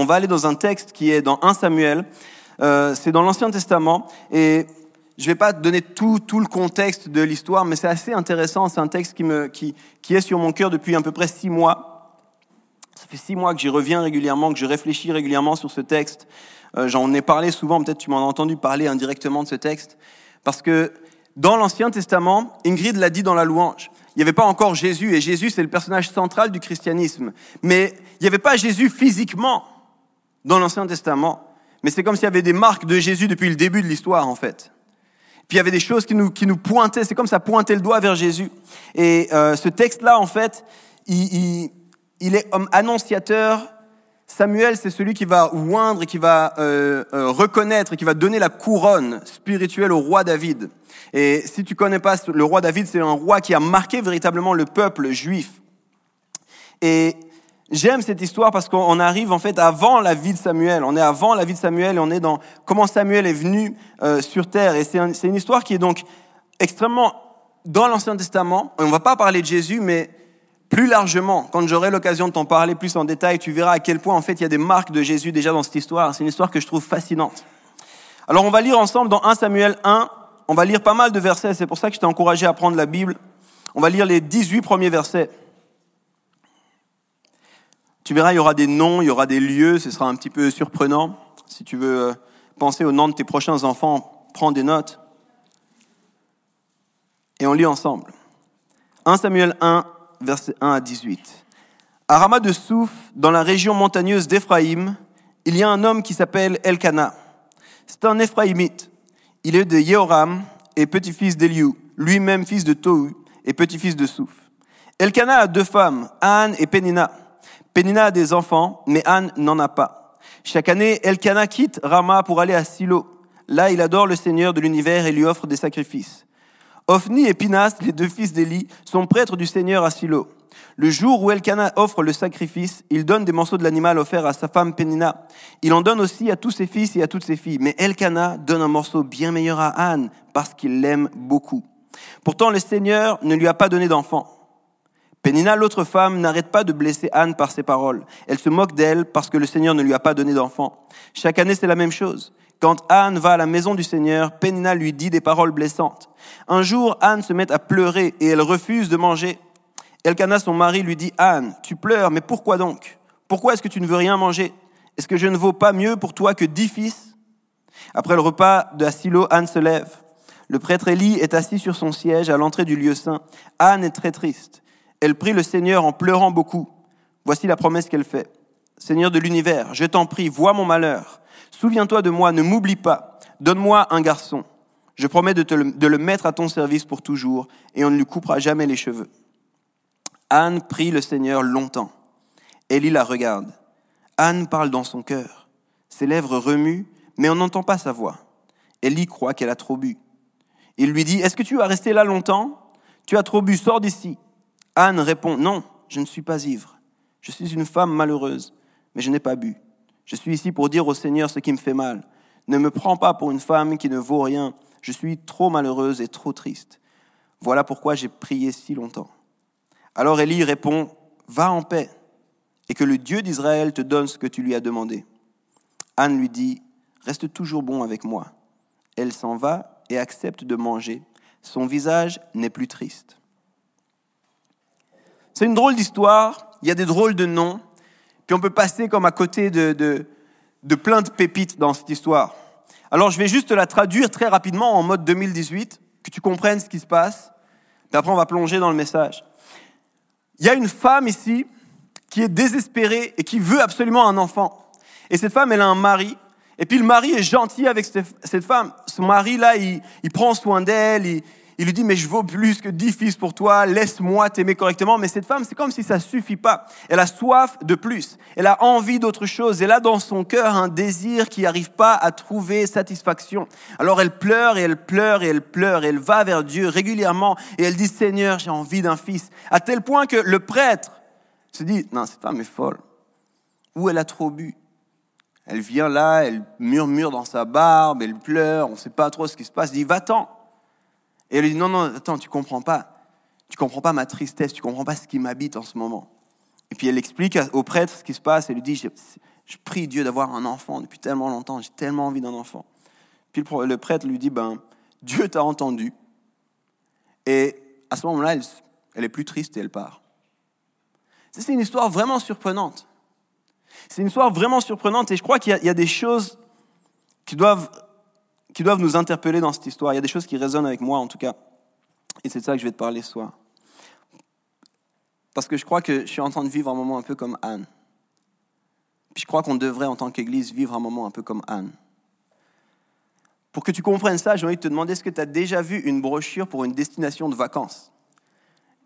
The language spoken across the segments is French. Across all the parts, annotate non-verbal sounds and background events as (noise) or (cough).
On va aller dans un texte qui est dans 1 Samuel, euh, c'est dans l'Ancien Testament, et je ne vais pas donner tout, tout le contexte de l'histoire, mais c'est assez intéressant, c'est un texte qui, me, qui, qui est sur mon cœur depuis à peu près six mois. Ça fait six mois que j'y reviens régulièrement, que je réfléchis régulièrement sur ce texte. Euh, J'en ai parlé souvent, peut-être tu m'en as entendu parler indirectement de ce texte, parce que dans l'Ancien Testament, Ingrid l'a dit dans la louange, il n'y avait pas encore Jésus, et Jésus c'est le personnage central du christianisme, mais il n'y avait pas Jésus physiquement dans l'Ancien Testament, mais c'est comme s'il y avait des marques de Jésus depuis le début de l'histoire, en fait. Puis il y avait des choses qui nous, qui nous pointaient, c'est comme ça pointait le doigt vers Jésus. Et euh, ce texte-là, en fait, il, il, il, est homme annonciateur. Samuel, c'est celui qui va oindre qui va euh, euh, reconnaître qui va donner la couronne spirituelle au roi David. Et si tu connais pas le roi David, c'est un roi qui a marqué véritablement le peuple juif. Et J'aime cette histoire parce qu'on arrive en fait avant la vie de Samuel. On est avant la vie de Samuel et on est dans comment Samuel est venu euh, sur terre. Et c'est un, une histoire qui est donc extrêmement dans l'Ancien Testament. On va pas parler de Jésus, mais plus largement, quand j'aurai l'occasion de t'en parler plus en détail, tu verras à quel point en fait il y a des marques de Jésus déjà dans cette histoire. C'est une histoire que je trouve fascinante. Alors on va lire ensemble dans 1 Samuel 1. On va lire pas mal de versets. C'est pour ça que je t'ai encouragé à prendre la Bible. On va lire les 18 premiers versets. Tu verras, il y aura des noms, il y aura des lieux, ce sera un petit peu surprenant. Si tu veux euh, penser au nom de tes prochains enfants, prends des notes. Et on lit ensemble. 1 Samuel 1, versets 1 à 18. À Rama de Souf, dans la région montagneuse d'Éphraïm, il y a un homme qui s'appelle Elkana. C'est un Éphraïmite. Il est de Yehoram et petit-fils d'Eliou, lui-même fils de Tohu et petit-fils de Souf. Elkana a deux femmes, Anne et Pénina. Pénina a des enfants, mais Anne n'en a pas. Chaque année, Elkana quitte Rama pour aller à Silo. Là, il adore le Seigneur de l'univers et lui offre des sacrifices. Ophni et Pinas, les deux fils d'Élie, sont prêtres du Seigneur à Silo. Le jour où Elkana offre le sacrifice, il donne des morceaux de l'animal offert à sa femme Pénina. Il en donne aussi à tous ses fils et à toutes ses filles. Mais Elkana donne un morceau bien meilleur à Anne parce qu'il l'aime beaucoup. Pourtant, le Seigneur ne lui a pas donné d'enfant. Pénina, l'autre femme, n'arrête pas de blesser Anne par ses paroles. Elle se moque d'elle parce que le Seigneur ne lui a pas donné d'enfant. Chaque année, c'est la même chose. Quand Anne va à la maison du Seigneur, Pénina lui dit des paroles blessantes. Un jour, Anne se met à pleurer et elle refuse de manger. Elkana, son mari, lui dit, Anne, tu pleures, mais pourquoi donc? Pourquoi est-ce que tu ne veux rien manger? Est-ce que je ne vaux pas mieux pour toi que dix fils? Après le repas de Silo, Anne se lève. Le prêtre Élie est assis sur son siège à l'entrée du lieu saint. Anne est très triste. Elle prie le Seigneur en pleurant beaucoup. Voici la promesse qu'elle fait. Seigneur de l'univers, je t'en prie, vois mon malheur. Souviens-toi de moi, ne m'oublie pas. Donne-moi un garçon. Je promets de, le, mettre à ton service pour toujours, et on ne lui coupera jamais les cheveux. Anne prie le Seigneur longtemps. Élie la regarde. Anne parle dans son cœur. Ses lèvres remuent, mais on n'entend pas sa voix. Élie croit qu'elle a trop bu. Il lui dit, Est-ce que tu vas rester là longtemps? Tu as trop bu, sors d'ici. Anne répond, non, je ne suis pas ivre. Je suis une femme malheureuse, mais je n'ai pas bu. Je suis ici pour dire au Seigneur ce qui me fait mal. Ne me prends pas pour une femme qui ne vaut rien. Je suis trop malheureuse et trop triste. Voilà pourquoi j'ai prié si longtemps. Alors Élie répond, va en paix, et que le Dieu d'Israël te donne ce que tu lui as demandé. Anne lui dit, reste toujours bon avec moi. Elle s'en va et accepte de manger. Son visage n'est plus triste. C'est une drôle d'histoire, il y a des drôles de noms, puis on peut passer comme à côté de, de, plein de pépites dans cette histoire. Alors je vais juste la traduire très rapidement en mode 2018, que tu comprennes ce qui se passe, puis après on va plonger dans le message. Il y a une femme ici qui est désespérée et qui veut absolument un enfant. Et cette femme, elle a un mari, et puis le mari est gentil avec cette femme. Son mari, là, il, il prend soin d'elle, il, il lui dit, mais je vaux plus que dix fils pour toi, laisse-moi t'aimer correctement. Mais cette femme, c'est comme si ça suffit pas. Elle a soif de plus. Elle a envie d'autre chose. Elle a dans son cœur un désir qui n'arrive pas à trouver satisfaction. Alors elle pleure et elle pleure et elle pleure et elle va vers Dieu régulièrement et elle dit, Seigneur, j'ai envie d'un fils. À tel point que le prêtre se dit, non, cette femme est folle. Ou elle a trop bu. Elle vient là, elle murmure dans sa barbe, elle pleure, on ne sait pas trop ce qui se passe. Il dit, va-t'en. Et elle lui dit, non, non, attends, tu comprends pas. Tu comprends pas ma tristesse, tu comprends pas ce qui m'habite en ce moment. Et puis elle explique au prêtre ce qui se passe, elle lui dit, je, prie Dieu d'avoir un enfant depuis tellement longtemps, j'ai tellement envie d'un enfant. Puis le prêtre lui dit, ben, Dieu t'a entendu. Et à ce moment-là, elle, elle est plus triste et elle part. C'est une histoire vraiment surprenante. C'est une histoire vraiment surprenante et je crois qu'il y, a des choses qui doivent qui doivent nous interpeller dans cette histoire. Il y a des choses qui résonnent avec moi, en tout cas. Et c'est de ça que je vais te parler ce soir. Parce que je crois que je suis en train de vivre un moment un peu comme Anne. Puis je crois qu'on devrait, en tant qu'Église, vivre un moment un peu comme Anne. Pour que tu comprennes ça, j'ai envie de te demander, est-ce que tu as déjà vu une brochure pour une destination de vacances?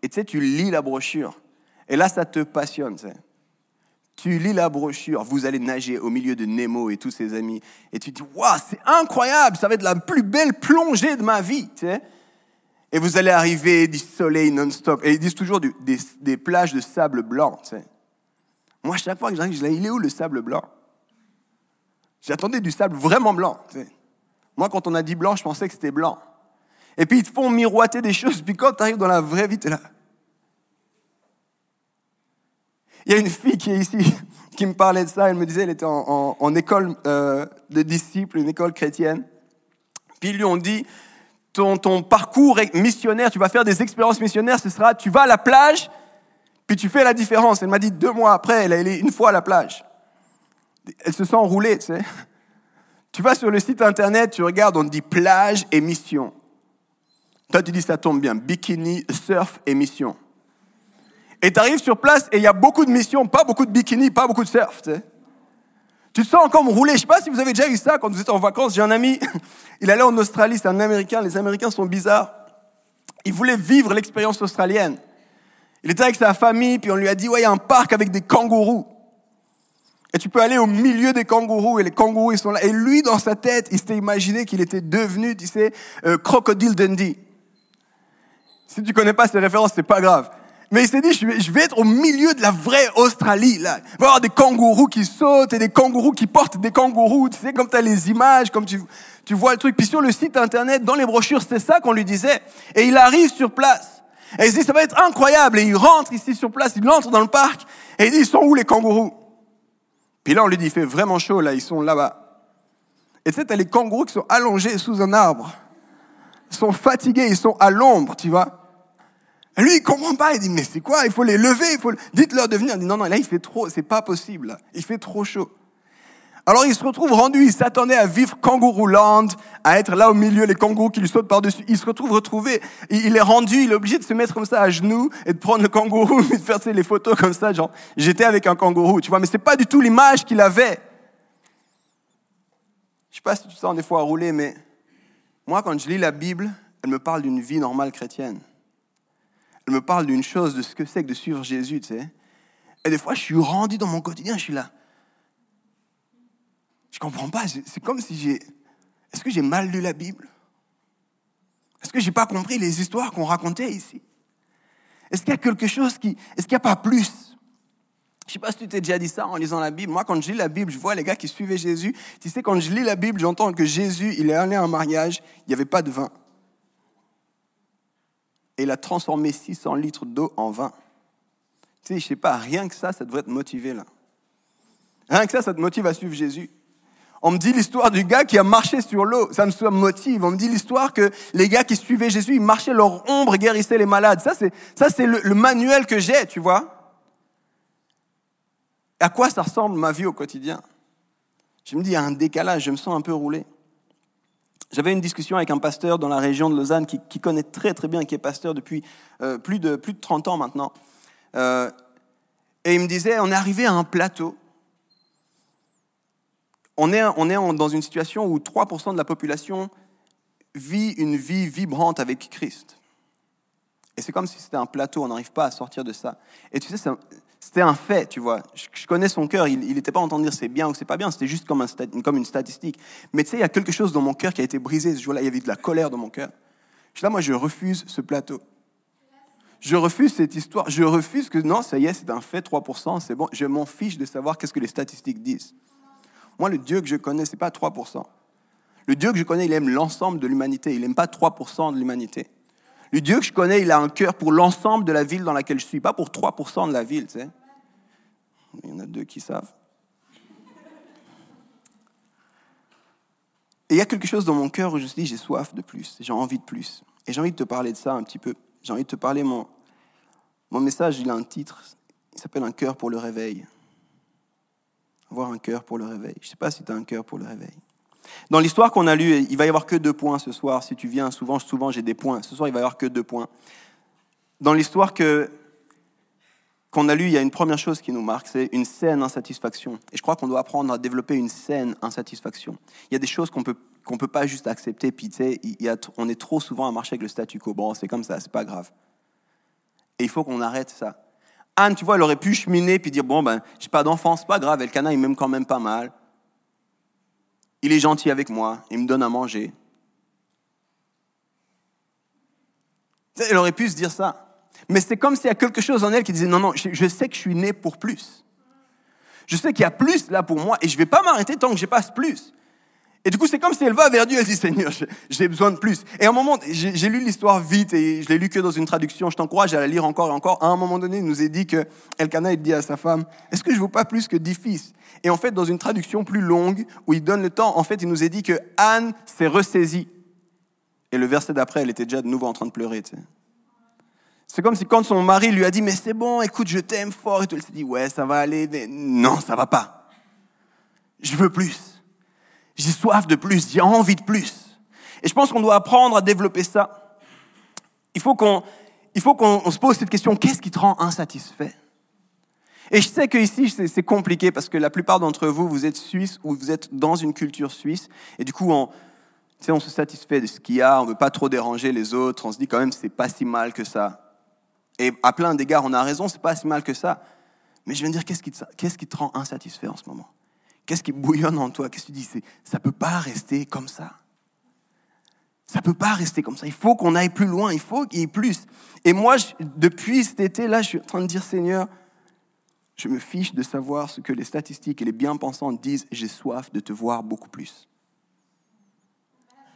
Et tu sais, tu lis la brochure. Et là, ça te passionne. Tu. Tu lis la brochure, vous allez nager au milieu de Nemo et tous ses amis, et tu dis, waouh, c'est incroyable, ça va être la plus belle plongée de ma vie, tu sais. Et vous allez arriver du soleil non-stop. Et ils disent toujours des, des, plages de sable blanc, tu sais. Moi, chaque fois que j'arrive, je dis, il est où le sable blanc? J'attendais du sable vraiment blanc, tu sais. Moi, quand on a dit blanc, je pensais que c'était blanc. Et puis, ils te font miroiter des choses, puis quand tu arrives dans la vraie vie, tu es là. Il y a une fille qui est ici, (laughs) qui me parlait de ça. Elle me disait, elle était en, école euh, de disciples, une école chrétienne. Puis ils lui ont dit, ton, ton parcours missionnaire, tu vas faire des expériences missionnaires, ce sera, tu vas à la plage, puis tu fais la différence. Elle m'a dit deux mois après, elle est une fois à la plage. Elle se sent enroulée, tu sais. Tu vas sur le site internet, tu regardes, on dit plage et mission. Toi, tu dis, ça tombe bien, bikini, surf et mission. Et tu arrives sur place et il y a beaucoup de missions, pas beaucoup de bikini, pas beaucoup de surf. Tu, sais. tu te sens encore rouler. Je sais pas si vous avez déjà eu ça quand vous êtes en vacances. J'ai un ami, (laughs) il allait en Australie, c'est un Américain. Les Américains sont bizarres. Il voulait vivre l'expérience australienne. Il était avec sa famille, puis on lui a dit, ouais, il y a un parc avec des kangourous. Et tu peux aller au milieu des kangourous et les kangourous, ils sont là. Et lui, dans sa tête, il s'était imaginé qu'il était devenu, tu sais, euh, Crocodile Dundee. Si tu connais pas ces références, c'est pas grave. Mais il s'est dit, je vais, être au milieu de la vraie Australie, là. Il va y avoir des kangourous qui sautent et des kangourous qui portent des kangourous. Tu sais, comme tu as les images, comme tu, tu vois le truc. Puis sur le site internet, dans les brochures, c'était ça qu'on lui disait. Et il arrive sur place. Et il se dit, ça va être incroyable. Et il rentre ici sur place, il entre dans le parc. Et il dit, ils sont où les kangourous? Puis là, on lui dit, il fait vraiment chaud, là, ils sont là-bas. Et tu sais, t'as les kangourous qui sont allongés sous un arbre. Ils sont fatigués, ils sont à l'ombre, tu vois. Lui, il comprend pas. Il dit, mais c'est quoi? Il faut les lever. Il faut... Dites-leur de venir. Il dit, non, non, là, il fait trop. C'est pas possible. Il fait trop chaud. Alors, il se retrouve rendu. Il s'attendait à vivre Land, à être là au milieu, les kangourous qui lui sautent par-dessus. Il se retrouve retrouvé. Il est rendu. Il est obligé de se mettre comme ça à genoux et de prendre le kangourou et (laughs) de faire les photos comme ça. Genre, j'étais avec un kangourou. Tu vois, mais c'est pas du tout l'image qu'il avait. Je sais pas si tu sens des fois à rouler, mais moi, quand je lis la Bible, elle me parle d'une vie normale chrétienne elle me parle d'une chose, de ce que c'est que de suivre Jésus, tu sais. Et des fois, je suis rendu dans mon quotidien, je suis là. Je comprends pas, c'est comme si j'ai... Est-ce que j'ai mal lu la Bible? Est-ce que j'ai pas compris les histoires qu'on racontait ici? Est-ce qu'il y a quelque chose qui... Est-ce qu'il n'y a pas plus? Je sais pas si tu t'es déjà dit ça en lisant la Bible. Moi, quand je lis la Bible, je vois les gars qui suivaient Jésus. Tu sais, quand je lis la Bible, j'entends que Jésus, il est allé à un mariage, il n'y avait pas de vin et il a transformé 600 litres d'eau en vin. Tu sais, je sais pas, rien que ça, ça devrait te motiver là. Rien que ça, ça te motive à suivre Jésus. On me dit l'histoire du gars qui a marché sur l'eau, ça me motive. On me dit l'histoire que les gars qui suivaient Jésus, ils marchaient leur ombre et guérissaient les malades. Ça, c'est, le manuel que j'ai, tu vois. À quoi ça ressemble ma vie au quotidien? Je me dis, il y a un décalage, je me sens un peu roulé. J'avais une discussion avec un pasteur dans la région de Lausanne qui, connaît très très bien, qui est pasteur depuis euh, plus, de, plus de 30 ans maintenant. Euh, et il me disait, on est arrivé à un plateau. On est, on est dans une situation où 3% de la population vit une vie vibrante avec Christ. Et c'est comme si c'était un plateau, on n'arrive pas à sortir de ça. Et tu sais, c'était un fait, tu vois. Je, connais son cœur, il n'était pas en train de dire c'est bien ou c'est pas bien, c'était juste comme, un, comme une statistique. Mais tu sais, il y a quelque chose dans mon cœur qui a été brisé ce jour-là, il y avait de la colère dans mon cœur. Je suis là, moi, je refuse ce plateau. Je refuse cette histoire. Je refuse que non, ça y est, c'est un fait, 3%, c'est bon. Je m'en fiche de savoir qu'est-ce que les statistiques disent. Moi, le Dieu que je connais, c'est pas 3%. Le Dieu que je connais, il aime l'ensemble de l'humanité. Il n'aime pas 3% de l'humanité. Le Dieu que je connais, il a un cœur pour l'ensemble de la ville dans laquelle je suis, pas pour 3% de la ville. Tu. Il y en a deux qui savent. Et il y a quelque chose dans mon cœur où je me dis, j'ai soif de plus, j'ai envie de plus. Et j'ai envie de te parler de ça un petit peu. J'ai envie de te parler, mon, mon message, il a un titre, il s'appelle Un cœur pour le réveil. Avoir un cœur pour le réveil. Je ne sais pas si tu as un cœur pour le réveil. Dans l'histoire qu'on a lue, il va y avoir que deux points ce soir. Si tu viens souvent, souvent j'ai des points. Ce soir, il va y avoir que deux points. Dans l'histoire que qu'on a lue, il y a une première chose qui nous marque, c'est une saine insatisfaction. Et je crois qu'on doit apprendre à développer une saine insatisfaction. Il y a des choses qu'on peut qu'on peut pas juste accepter. Puis tu sais, on est trop souvent à marcher avec le statu quo. Bon, c'est comme ça, c'est pas grave. Et il faut qu'on arrête ça. Anne, tu vois, elle aurait pu cheminer puis dire bon ben, j'ai pas d'enfant, c'est pas grave. Elkana, il m'aime quand même pas mal il est gentil avec moi, il me donne à manger. Elle aurait pu se dire ça. Mais c'est comme s'il y a quelque chose en elle qui disait, non, non, je sais que je suis né pour plus. Je sais qu'il y a plus là pour moi et je ne vais pas m'arrêter tant que je passe plus. Et du coup, c'est comme si elle va vers Dieu, elle dit, Seigneur, j'ai besoin de plus. Et à un moment, j'ai lu l'histoire vite et je l'ai lu que dans une traduction, je t'encourage à la lire encore et encore. À un moment donné, il nous est dit que Elkanah, il dit à sa femme, est-ce que je ne veux pas plus que dix fils? Et en fait, dans une traduction plus longue, où il donne le temps, en fait, il nous est dit que Anne s'est ressaisie. Et le verset d'après, elle était déjà de nouveau en train de pleurer, C'est comme si quand son mari lui a dit, mais c'est bon, écoute, je t'aime fort, et tout, elle s'est dit, ouais, ça va aller, mais non, ça va pas. Je veux plus. J'ai soif de plus, j'ai envie de plus. Et je pense qu'on doit apprendre à développer ça. Il faut qu'on il faut qu'on se pose cette question, qu'est-ce qui te rend insatisfait? Et je sais qu'ici, c'est compliqué parce que la plupart d'entre vous, vous êtes suisse ou vous êtes dans une culture suisse. Et du coup, on, on se satisfait de ce qu'il y a, on ne veut pas trop déranger les autres, on se dit quand même, c'est pas si mal que ça. Et à plein d'égards, on a raison, c'est pas si mal que ça. Mais je veux dire, qu'est-ce qui, qu'est-ce qui te rend insatisfait en ce moment? Qu'est-ce qui bouillonne en toi? Qu'est-ce que tu dis? Ça ne peut pas rester comme ça. Ça ne peut pas rester comme ça. Il faut qu'on aille plus loin. Il faut qu'il y ait plus. Et moi, depuis cet été-là, je suis en train de dire, Seigneur, je me fiche de savoir ce que les statistiques et les bien-pensants disent. J'ai soif de te voir beaucoup plus.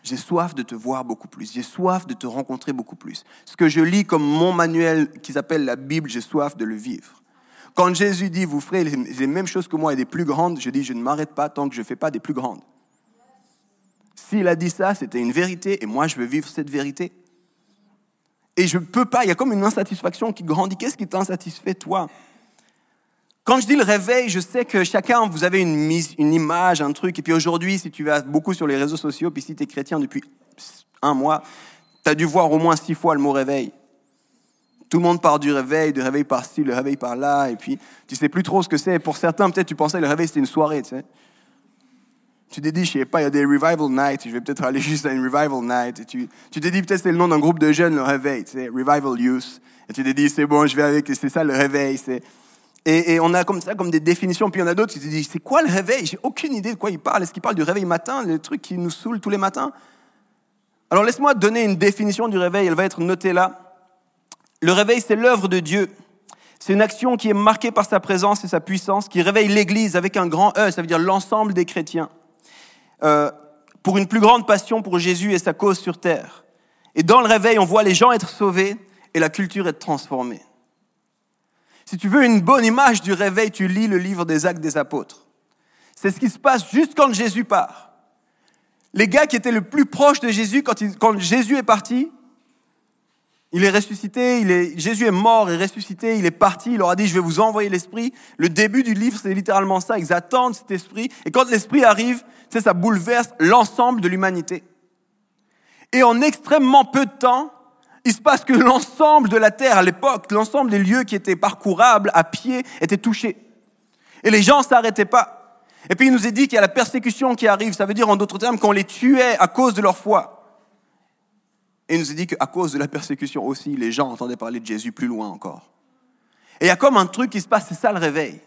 J'ai soif de te voir beaucoup plus. J'ai soif de te rencontrer beaucoup plus. Ce que je lis comme mon manuel qui s'appelle la Bible, j'ai soif de le vivre. Quand Jésus dit, vous ferez les mêmes choses que moi et des plus grandes, je dis, je ne m'arrête pas tant que je ne fais pas des plus grandes. S'il a dit ça, c'était une vérité, et moi, je veux vivre cette vérité. Et je ne peux pas, il y a comme une insatisfaction qui grandit. Qu'est-ce qui t'insatisfait, toi? Quand je dis le réveil, je sais que chacun, vous avez une, une image, un truc, et puis aujourd'hui, si tu vas beaucoup sur les réseaux sociaux, puis si tu es chrétien depuis un mois, tu as dû voir au moins six fois le mot réveil. Tout le monde part du réveil, du réveil par-ci, le réveil par-là, et puis tu sais plus trop ce que c'est. Pour certains, peut-être tu pensais que le réveil c'était une soirée, tu sais. Tu t'es dit, je sais pas, il y a des revival nights, je vais peut-être aller (laughs) juste à une revival night. Et tu, tu t'es dit, peut-être c'est le nom d'un groupe de jeunes, le réveil, tu sais, revival youth. Et tu t'es dit, c'est bon, je vais avec, c'est ça le réveil. C'est... Et, on a comme ça, comme des définitions. Puis il y en a d'autres qui te disent, c'est quoi le réveil? J'ai aucune idée de quoi il parle. Est-ce qu'il parle du réveil matin, le truc qui nous saoule tous les matins? Alors laisse-moi donner une définition du réveil, elle va être notée là. Le réveil, c'est l'œuvre de Dieu. C'est une action qui est marquée par sa présence et sa puissance, qui réveille l'Église avec un grand E, ça veut dire l'ensemble des chrétiens, euh, pour une plus grande passion pour Jésus et sa cause sur terre. Et dans le réveil, on voit les gens être sauvés et la culture être transformée. Si tu veux une bonne image du réveil, tu lis le livre des actes des apôtres. C'est ce qui se passe juste quand Jésus part. Les gars qui étaient le plus proches de Jésus, quand, quand Jésus est parti, il est ressuscité, il est, Jésus est mort et ressuscité, il est parti, il leur a dit, je vais vous envoyer l'Esprit. Le début du livre, c'est littéralement ça, ils attendent cet Esprit. Et quand l'Esprit arrive, c'est ça bouleverse l'ensemble de l'humanité. Et en extrêmement peu de temps, il se passe que l'ensemble de la terre à l'époque, l'ensemble des lieux qui étaient parcourables à pied étaient touchés. Et les gens s'arrêtaient pas. Et puis il nous est dit qu'il y a la persécution qui arrive. Ça veut dire en d'autres termes qu'on les tuait à cause de leur foi. Et il nous a dit qu'à cause de la persécution aussi, les gens entendaient parler de Jésus plus loin encore. Et il y a comme un truc qui se passe, c'est ça le réveil.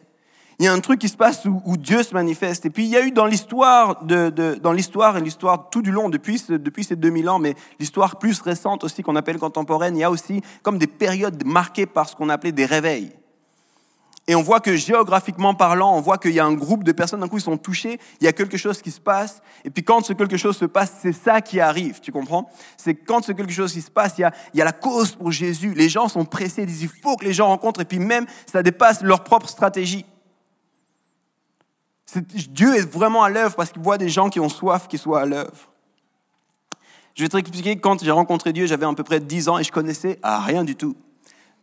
Il y a un truc qui se passe où, Dieu se manifeste. Et puis il y a eu dans l'histoire, de, dans l'histoire et l'histoire tout du long, depuis, depuis ces 2000 ans, mais l'histoire plus récente aussi qu'on appelle contemporaine, il y a aussi comme des périodes marquées par ce qu'on appelait des réveils. Et on voit que géographiquement parlant, on voit qu'il y a un groupe de personnes, d'un coup, ils sont touchés, il y a quelque chose qui se passe. Et puis quand ce quelque chose se passe, c'est ça qui arrive, tu comprends? C'est quand ce quelque chose qui se passe, il y, a, il y a la cause pour Jésus. Les gens sont pressés, ils disent, il faut que les gens rencontrent. Et puis même, ça dépasse leur propre stratégie. Dieu est vraiment à l'œuvre parce qu'il voit des gens qui ont soif qui soient à l'œuvre. Je vais te expliquer, quand j'ai rencontré Dieu, j'avais à peu près 10 ans et je connaissais rien du tout.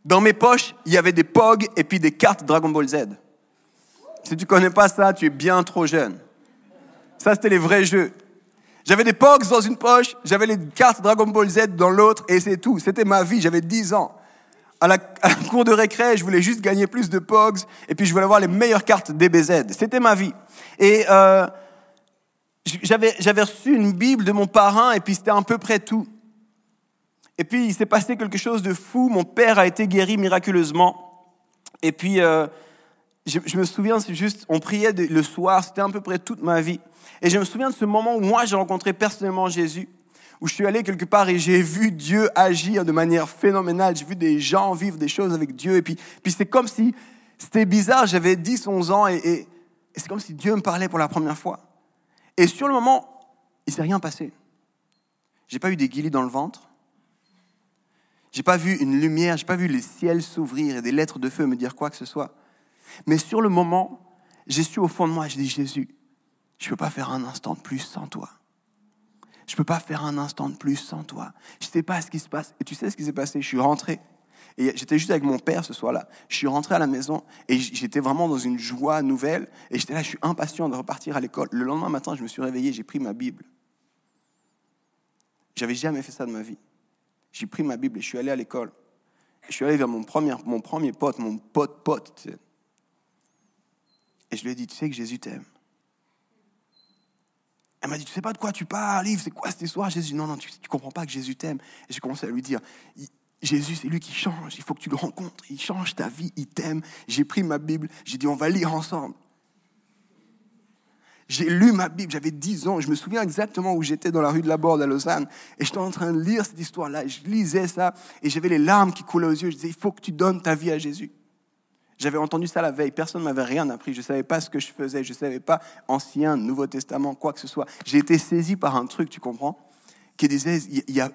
Dans mes poches, il y avait des POG et puis des cartes Dragon Ball Z. Si tu connais pas ça, tu es bien trop jeune. Ça, c'était les vrais jeux. J'avais des POGs dans une poche, j'avais les cartes Dragon Ball Z dans l'autre, et c'est tout. C'était ma vie, j'avais 10 ans. À la, cour de récré, je voulais juste gagner plus de POGs, et puis je voulais avoir les meilleures cartes DBZ. C'était ma vie. Et euh, j'avais reçu une Bible de mon parrain, et puis c'était à peu près tout. Et puis, il s'est passé quelque chose de fou. Mon père a été guéri miraculeusement. Et puis, euh, je, me souviens, juste, on priait le soir, c'était à peu près toute ma vie. Et je me souviens de ce moment où moi, j'ai rencontré personnellement Jésus, où je suis allé quelque part et j'ai vu Dieu agir de manière phénoménale. J'ai vu des gens vivre des choses avec Dieu. Et puis, puis c'est comme si, c'était bizarre, j'avais 10, 11 ans et, et c'est comme si Dieu me parlait pour la première fois. Et sur le moment, il s'est rien passé. J'ai pas eu des guillis dans le ventre. J'ai pas vu une lumière, j'ai pas vu le ciel s'ouvrir et des lettres de feu me dire quoi que ce soit. Mais sur le moment, j'ai su au fond de moi, je dis Jésus, je ne peux pas faire un instant de plus sans toi. Je ne peux pas faire un instant de plus sans toi. Je ne sais pas ce qui se passe. Et tu sais ce qui s'est passé? Je suis rentré. Et j'étais juste avec mon père ce soir-là. Je suis rentré à la maison et j'étais vraiment dans une joie nouvelle. Et j'étais là, je suis impatient de repartir à l'école. Le lendemain matin, je me suis réveillé, j'ai pris ma Bible. J'avais jamais fait ça de ma vie. J'ai pris ma Bible et je suis allé à l'école. Je suis allé vers mon premier, mon premier pote, mon pote pote. Et je lui ai dit, tu sais que Jésus t'aime. Elle m'a dit, tu sais pas de quoi tu parles, Yves, c'est quoi cette histoire Jésus, non, non, tu ne comprends pas que Jésus t'aime. J'ai commencé à lui dire, Jésus, c'est lui qui change, il faut que tu le rencontres, il change ta vie, il t'aime. J'ai pris ma Bible, j'ai dit, on va lire ensemble. J'ai lu ma Bible, j'avais 10 ans, je me souviens exactement où j'étais dans la rue de la Borde à Lausanne, et j'étais en train de lire cette histoire-là, je lisais ça, et j'avais les larmes qui coulaient aux yeux, je disais, il faut que tu donnes ta vie à Jésus. J'avais entendu ça la veille, personne ne m'avait rien appris, je ne savais pas ce que je faisais, je ne savais pas Ancien, Nouveau Testament, quoi que ce soit. J'ai été saisi par un truc, tu comprends, qui disait,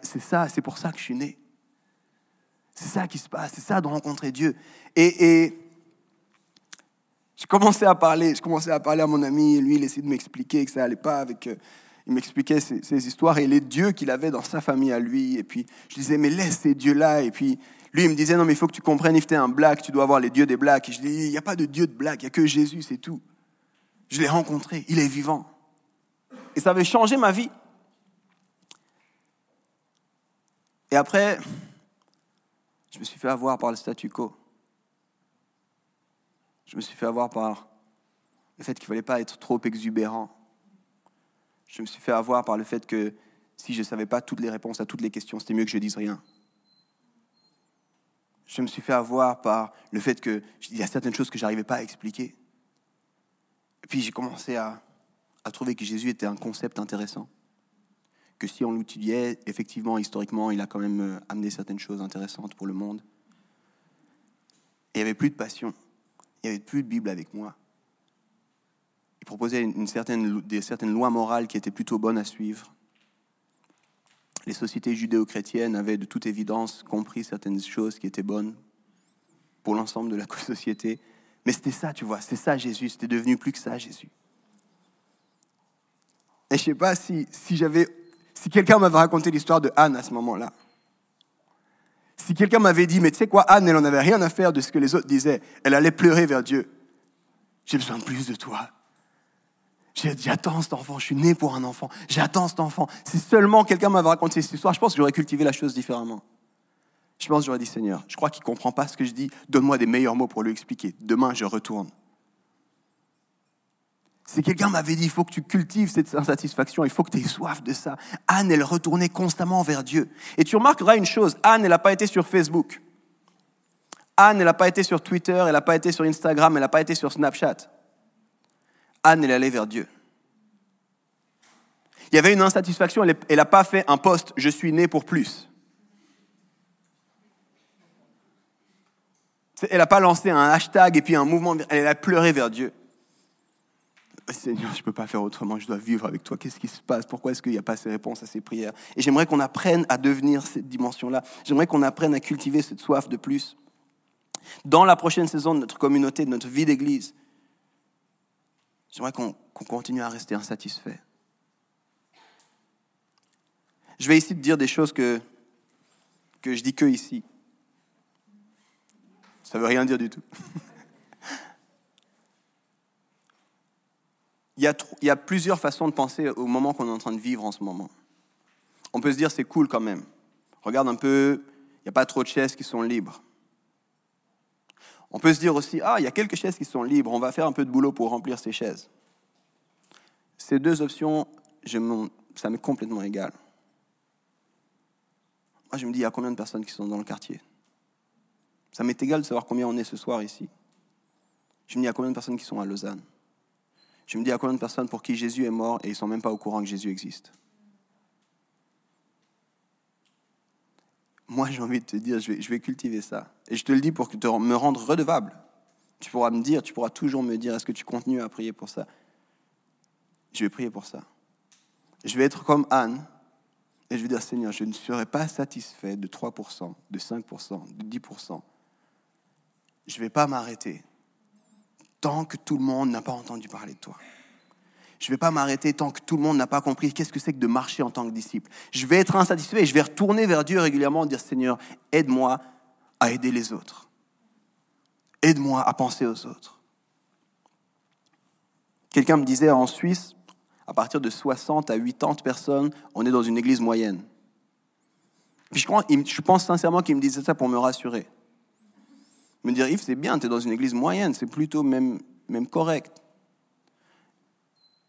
c'est ça, c'est pour ça que je suis né. C'est ça qui se passe, c'est ça de rencontrer Dieu. Et, et je commençais à parler, je commençais à parler à mon ami, et lui, il essayait de m'expliquer que ça allait pas avec. Euh, il m'expliquait ses, histoires et les dieux qu'il avait dans sa famille à lui. Et puis, je disais, mais laisse ces dieux-là. Et puis, lui, il me disait, non, mais il faut que tu comprennes, if tu es un black, tu dois avoir les dieux des blacks. Et je dis, il n'y a pas de dieu de black, il n'y a que Jésus, c'est tout. Je l'ai rencontré, il est vivant. Et ça avait changé ma vie. Et après, je me suis fait avoir par le statu quo je me suis fait avoir par le fait qu'il ne fallait pas être trop exubérant. Je me suis fait avoir par le fait que si je ne savais pas toutes les réponses à toutes les questions, c'était mieux que je dise rien. Je me suis fait avoir par le fait qu'il y a certaines choses que je n'arrivais pas à expliquer. Et puis j'ai commencé à, à trouver que Jésus était un concept intéressant. Que si on l'étudiait, effectivement, historiquement, il a quand même euh, amené certaines choses intéressantes pour le monde. Et il n'y avait plus de passion il n'y avait plus de Bible avec moi. Il proposait une certaine, des, certaines lois morales qui étaient plutôt bonnes à suivre. Les sociétés judéo-chrétiennes avaient de toute évidence compris certaines choses qui étaient bonnes pour l'ensemble de la (laughs) société. Mais c'était ça, tu vois, c'était ça Jésus, c'était devenu plus que ça Jésus. Et je ne sais pas si, si si quelqu'un m'avait raconté l'histoire de Anne à ce moment-là. Si quelqu'un m'avait dit, mais tu sais quoi, Anne, elle n'en avait rien à faire de ce que les autres disaient, elle allait pleurer vers Dieu. J'ai besoin de plus de toi. J'attends cet enfant, je suis né pour un enfant, j'attends cet enfant. Si seulement quelqu'un m'avait raconté cette histoire, je pense que j'aurais cultivé la chose différemment. Je pense que j'aurais dit, Seigneur, je crois qu'il ne comprend pas ce que je dis, donne-moi des meilleurs mots pour lui expliquer. Demain, je retourne. Si quelqu'un m'avait dit, il faut que tu cultives cette insatisfaction, il faut que tu aies soif de ça. Anne, elle retournait constamment vers Dieu. Et tu remarqueras une chose, Anne, elle n'a pas été sur Facebook. Anne, elle n'a pas été sur Twitter, elle n'a pas été sur Instagram, elle n'a pas été sur Snapchat. Anne, elle allée vers Dieu. Il y avait une insatisfaction, elle n'a pas fait un poste, je suis né pour plus. Elle n'a pas lancé un hashtag et puis un mouvement, elle a pleuré vers Dieu. (laughs) Seigneur, je ne peux pas faire autrement, je dois vivre avec toi. Qu'est-ce qui se passe? Pourquoi est-ce qu'il n'y a pas ces réponses à ces prières? Et j'aimerais qu'on apprenne à devenir cette dimension-là. J'aimerais qu'on apprenne à cultiver cette soif de plus. Dans la prochaine saison de notre communauté, de notre vie d'église, j'aimerais qu'on continue à rester insatisfait. Je vais ici te dire des choses que, que je dis que ici. Ça ne veut rien dire du tout. (laughs) il, y a, plusieurs façons de penser au moment qu'on est en train de vivre en ce moment. On peut se dire c'est cool quand même. Regarde un peu, il n'y a pas trop de chaises qui sont libres. On peut se dire aussi, ah, il y a quelques chaises qui sont libres, on va faire un peu de boulot pour remplir ces chaises. Ces deux options, ça m'est complètement égal. Moi, je me dis, il y a combien de personnes qui sont dans le quartier? Ça m'est égal de savoir combien on est ce soir ici. Je me dis, il y a combien de personnes qui sont à Lausanne? Je me dis, a combien de personnes pour qui Jésus est mort et ils ne sont même pas au courant que Jésus existe? Moi, j'ai envie de te dire, je vais, je vais, cultiver ça. Et je te le dis pour te, me rendre redevable. Tu pourras me dire, tu pourras toujours me dire, est-ce que tu continues à prier pour ça? Je vais prier pour ça. Je vais être comme Anne, et je vais dire, Seigneur, je ne serai pas satisfait de 3%, de 5%, de 10%. Je ne vais pas m'arrêter tant que tout le monde n'a pas entendu parler de toi. Je ne vais pas m'arrêter tant que tout le monde n'a pas compris qu'est-ce que c'est que de marcher en tant que disciple. Je vais être insatisfait et je vais retourner vers Dieu régulièrement et dire, Seigneur, aide-moi à aider les autres. Aide-moi à penser aux autres. Quelqu'un me disait en Suisse, à partir de 60 à 80 personnes, on est dans une église moyenne. je, pense sincèrement qu'il me disait ça pour me rassurer. Me dire, Yves, c'est bien, tu es dans une église moyenne, c'est plutôt même, même correct.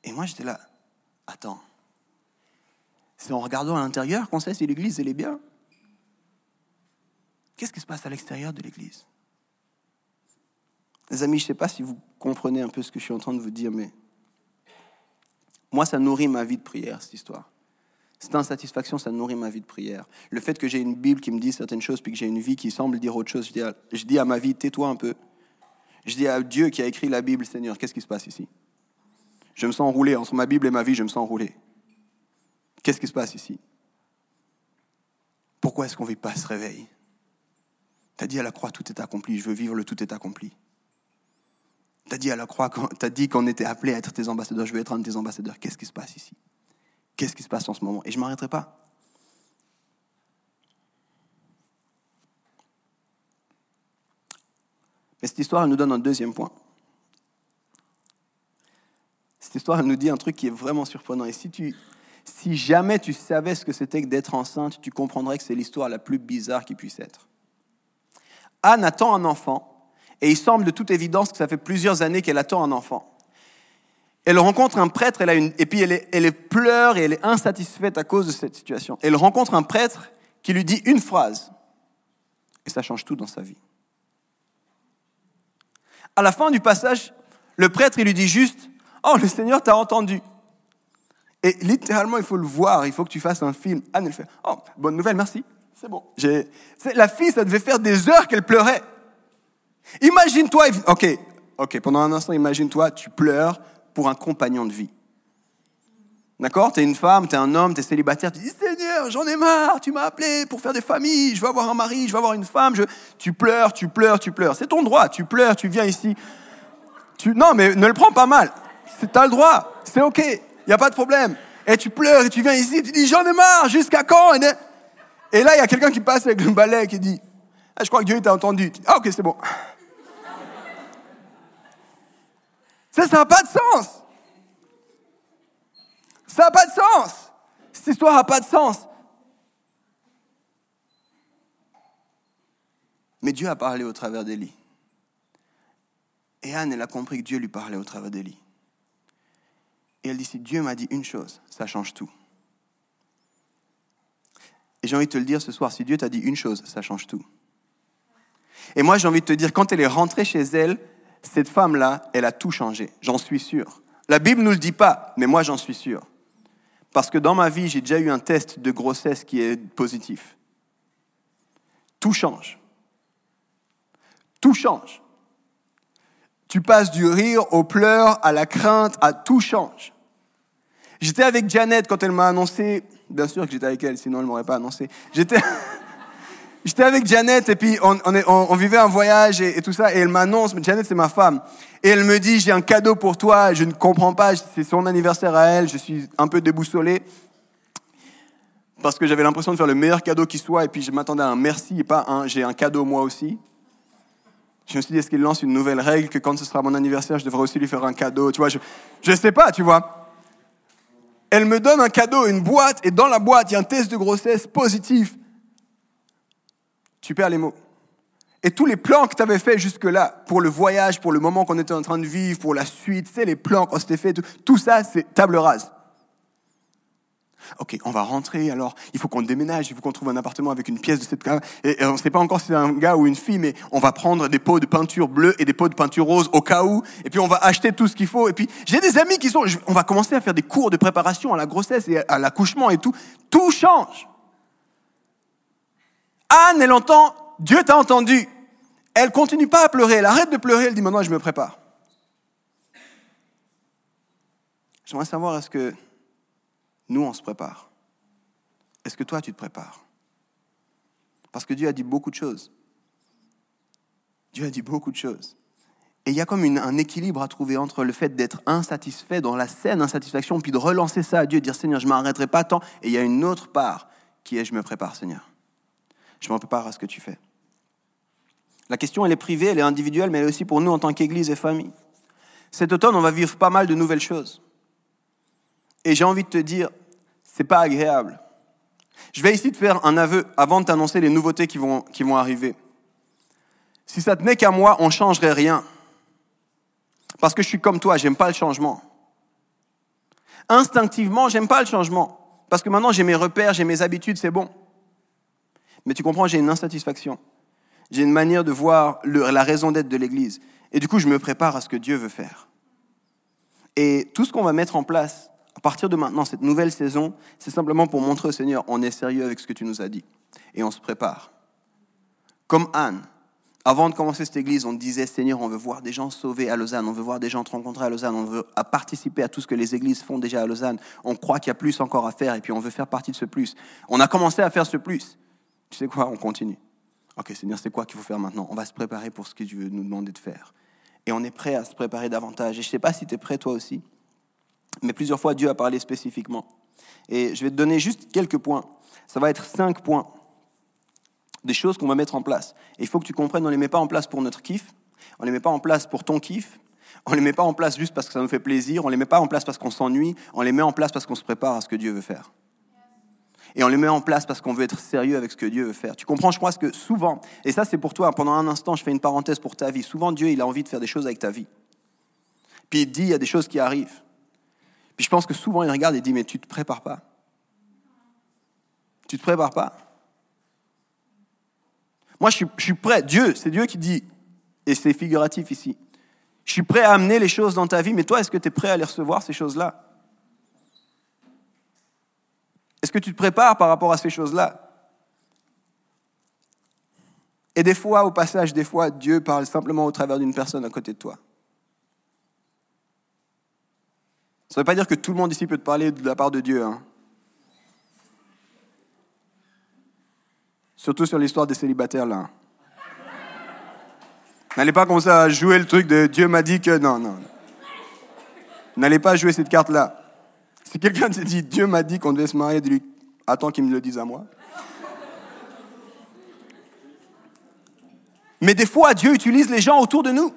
Et moi, j'étais là, attends, c'est en regardant à l'intérieur qu'on sait si l'église, elle est bien. Qu'est-ce qui se passe à l'extérieur de l'église? Les amis, je ne sais pas si vous comprenez un peu ce que je suis en train de vous dire, mais moi, ça nourrit ma vie de prière, cette histoire. Cette insatisfaction, ça nourrit ma vie de prière. Le fait que j'ai une Bible qui me dit certaines choses, puis que j'ai une vie qui semble dire autre chose, je dis à, ma vie, tais-toi un peu. Je dis à Dieu qui a écrit la Bible, Seigneur, qu'est-ce qui se passe ici? Je me sens roulé. Entre ma Bible et ma vie, je me sens roulé. Qu'est-ce qui se passe ici? Pourquoi est-ce qu'on ne vit pas ce réveil? Tu as dit à la croix, tout est accompli. Je veux vivre le tout est accompli. Tu as dit à la croix, tu as dit qu'on était appelé à être tes ambassadeurs, je veux être un de tes ambassadeurs. Qu'est-ce qui se passe ici? Qu'est-ce qui se passe en ce moment? Et je ne m'arrêterai pas. Mais cette histoire, elle nous donne un deuxième point. Cette histoire, elle nous dit un truc qui est vraiment surprenant. Et si, tu, si jamais tu savais ce que c'était que d'être enceinte, tu comprendrais que c'est l'histoire la plus bizarre qui puisse être. Anne attend un enfant et il semble de toute évidence que ça fait plusieurs années qu'elle attend un enfant. Elle rencontre un prêtre, elle a une, et puis elle, elle pleure et elle est insatisfaite à cause de cette situation. Elle rencontre un prêtre qui lui dit une phrase, et ça change tout dans sa vie. À la fin du passage, le prêtre, il lui dit juste, oh, le Seigneur t'a entendu. Et littéralement, il faut le voir, il faut que tu fasses un film. Anne, elle fait, oh, bonne nouvelle, merci, c'est bon. La fille, ça devait faire des heures qu'elle pleurait. Imagine-toi, ok, ok, pendant un instant, imagine-toi, tu pleures pour un compagnon de vie. D'accord? Tu es une femme, tu es un homme, tu es célibataire, tu dis Seigneur, j'en ai marre, tu m'as appelé pour faire des familles, je veux avoir un mari, je veux avoir une femme. Tu pleures, tu pleures, tu pleures. C'est ton droit, tu pleures, tu viens ici. Non, mais ne le prends pas mal. Tu as le droit, c'est ok, il n'y a pas de problème. Et tu pleures et tu viens ici, tu dis J'en ai marre, jusqu'à quand? Et là, il y a quelqu'un qui passe avec le balai qui dit ah, Je crois que Dieu t'a entendu. Ah, ok, c'est bon. Ça, ça n'a pas de sens. Ça n'a pas de sens. Cette histoire n'a pas de sens. Mais Dieu a parlé au travers d'Élie. Et Anne, elle a compris que Dieu lui parlait au travers d'Élie. Et elle dit, si Dieu m'a dit une chose, ça change tout. Et j'ai envie de te le dire ce soir, si Dieu t'a dit une chose, ça change tout. Et moi, j'ai envie de te dire, quand elle est rentrée chez elle, cette femme-là, elle a tout changé. J'en suis sûr. La Bible ne nous le dit pas, mais moi, j'en suis sûr. Parce que dans ma vie, j'ai déjà eu un test de grossesse qui est positif. Tout change. Tout change. Tu passes du rire au pleur, à la crainte, à tout change. J'étais avec Janet quand elle m'a annoncé, bien sûr que j'étais avec elle, sinon elle ne m'aurait pas annoncé. J'étais, (laughs) J'étais avec Janet et puis on, vivait un voyage et, tout ça et elle m'annonce, Janet c'est ma femme, et elle me dit j'ai un cadeau pour toi, je ne comprends pas, c'est son anniversaire à elle, je suis un peu déboussolé parce que j'avais l'impression de faire le meilleur cadeau qui soit et puis je m'attendais à un merci et pas un j'ai un cadeau moi aussi. Je me suis dit est-ce qu'il lance une nouvelle règle que quand ce sera mon anniversaire je devrais aussi lui faire un cadeau, tu vois, je je sais pas, tu vois. Elle me donne un cadeau, une boîte et dans la boîte il y a un test de grossesse positif tu perds les mots. Et tous les plans que tu avais fait jusque-là, pour le voyage, pour le moment qu'on était en train de vivre, pour la suite, c'est les plans qu'on s'était fait, tout, ça, c'est table rase. Ok, on va rentrer, alors il faut qu'on déménage, il faut qu'on trouve un appartement avec une pièce de cette et, et on ne sait pas encore si c'est un gars ou une fille, mais on va prendre des pots de peinture bleue et des pots de peinture rose au cas où, et puis on va acheter tout ce qu'il faut. Et puis j'ai des amis qui sont, on va commencer à faire des cours de préparation à la grossesse et à l'accouchement et tout. Tout change. Anne, elle entend, Dieu t'a entendu. Elle continue pas à pleurer, elle arrête de pleurer, elle dit maintenant je me prépare. J'aimerais savoir, est-ce que nous, on se prépare? Est-ce que toi, tu te prépares? Parce que Dieu a dit beaucoup de choses. Dieu a dit beaucoup de choses. Et il y a comme un équilibre à trouver entre le fait d'être insatisfait dans la saine insatisfaction, puis de relancer ça à Dieu, dire Seigneur, je ne m'arrêterai pas tant. Et il y a une autre part qui est je me prépare, Seigneur je m'en prépare à ce que tu fais. La question, elle est privée, elle est individuelle, mais elle est aussi pour nous en tant qu'Église et famille. Cet automne, on va vivre pas mal de nouvelles choses. Et j'ai envie de te dire, c'est pas agréable. Je vais ici te faire un aveu avant de t'annoncer les nouveautés qui vont, arriver. Si ça tenait qu'à moi, on ne changerait rien. Parce que je suis comme toi, j'aime pas le changement. Instinctivement, j'aime pas le changement. Parce que maintenant, j'ai mes repères, j'ai mes habitudes, c'est bon. Mais tu comprends, j'ai une insatisfaction. J'ai une manière de voir la raison d'être de l'Église. Et du coup, je me prépare à ce que Dieu veut faire. Et tout ce qu'on va mettre en place à partir de maintenant, cette nouvelle saison, c'est simplement pour montrer au Seigneur, on est sérieux avec ce que tu nous as dit. Et on se prépare. Comme Anne, avant de commencer cette église, on disait, Seigneur, on veut voir des gens sauvés à Lausanne, on veut voir des gens te rencontrer à Lausanne, on veut participer à tout ce que les églises font déjà à Lausanne. On croit qu'il y a plus encore à faire et puis on veut faire partie de ce plus. On a commencé à faire ce plus. Tu sais quoi, on continue. Ok, Seigneur, c'est quoi qu'il faut faire maintenant? On va se préparer pour ce que tu veux nous demander de faire. Et on est prêt à se préparer davantage. Et je ne sais pas si tu es prêt toi aussi, mais plusieurs fois Dieu a parlé spécifiquement. Et je vais te donner juste quelques points. Ça va être cinq points. Des choses qu'on va mettre en place. Et il faut que tu comprennes, on ne les met pas en place pour notre kiff, on ne les met pas en place pour ton kiff, on ne les met pas en place juste parce que ça nous fait plaisir, on ne les met pas en place parce qu'on s'ennuie, on les met en place parce qu'on se prépare à ce que Dieu veut faire et on les met en place parce qu'on veut être sérieux avec ce que Dieu veut faire. Tu comprends, je crois que souvent, et ça c'est pour toi, pendant un instant, je fais une parenthèse pour ta vie, souvent Dieu, il a envie de faire des choses avec ta vie. Puis il dit, il y a des choses qui arrivent. Puis je pense que souvent il regarde et dit, mais tu te prépares pas. Tu te prépares pas. Moi, je suis, je suis prêt. Dieu, c'est Dieu qui dit, et c'est figuratif ici. Je suis prêt à amener les choses dans ta vie, mais toi, est-ce que tu es prêt à les recevoir, ces choses-là? Est-ce que tu te prépares par rapport à ces choses-là? Et des fois, au passage, des fois, Dieu parle simplement au travers d'une personne à côté de toi. Ça ne veut pas dire que tout le monde ici peut te parler de la part de Dieu. Hein. Surtout sur l'histoire des célibataires, là. N'allez pas commencer à jouer le truc de Dieu m'a dit que... Non, non. N'allez pas jouer cette carte-là. Si quelqu'un te dit Dieu m'a dit qu'on devait se marier, dis-lui attends qu'il me le dise à moi. Mais des fois, Dieu utilise les gens autour de nous.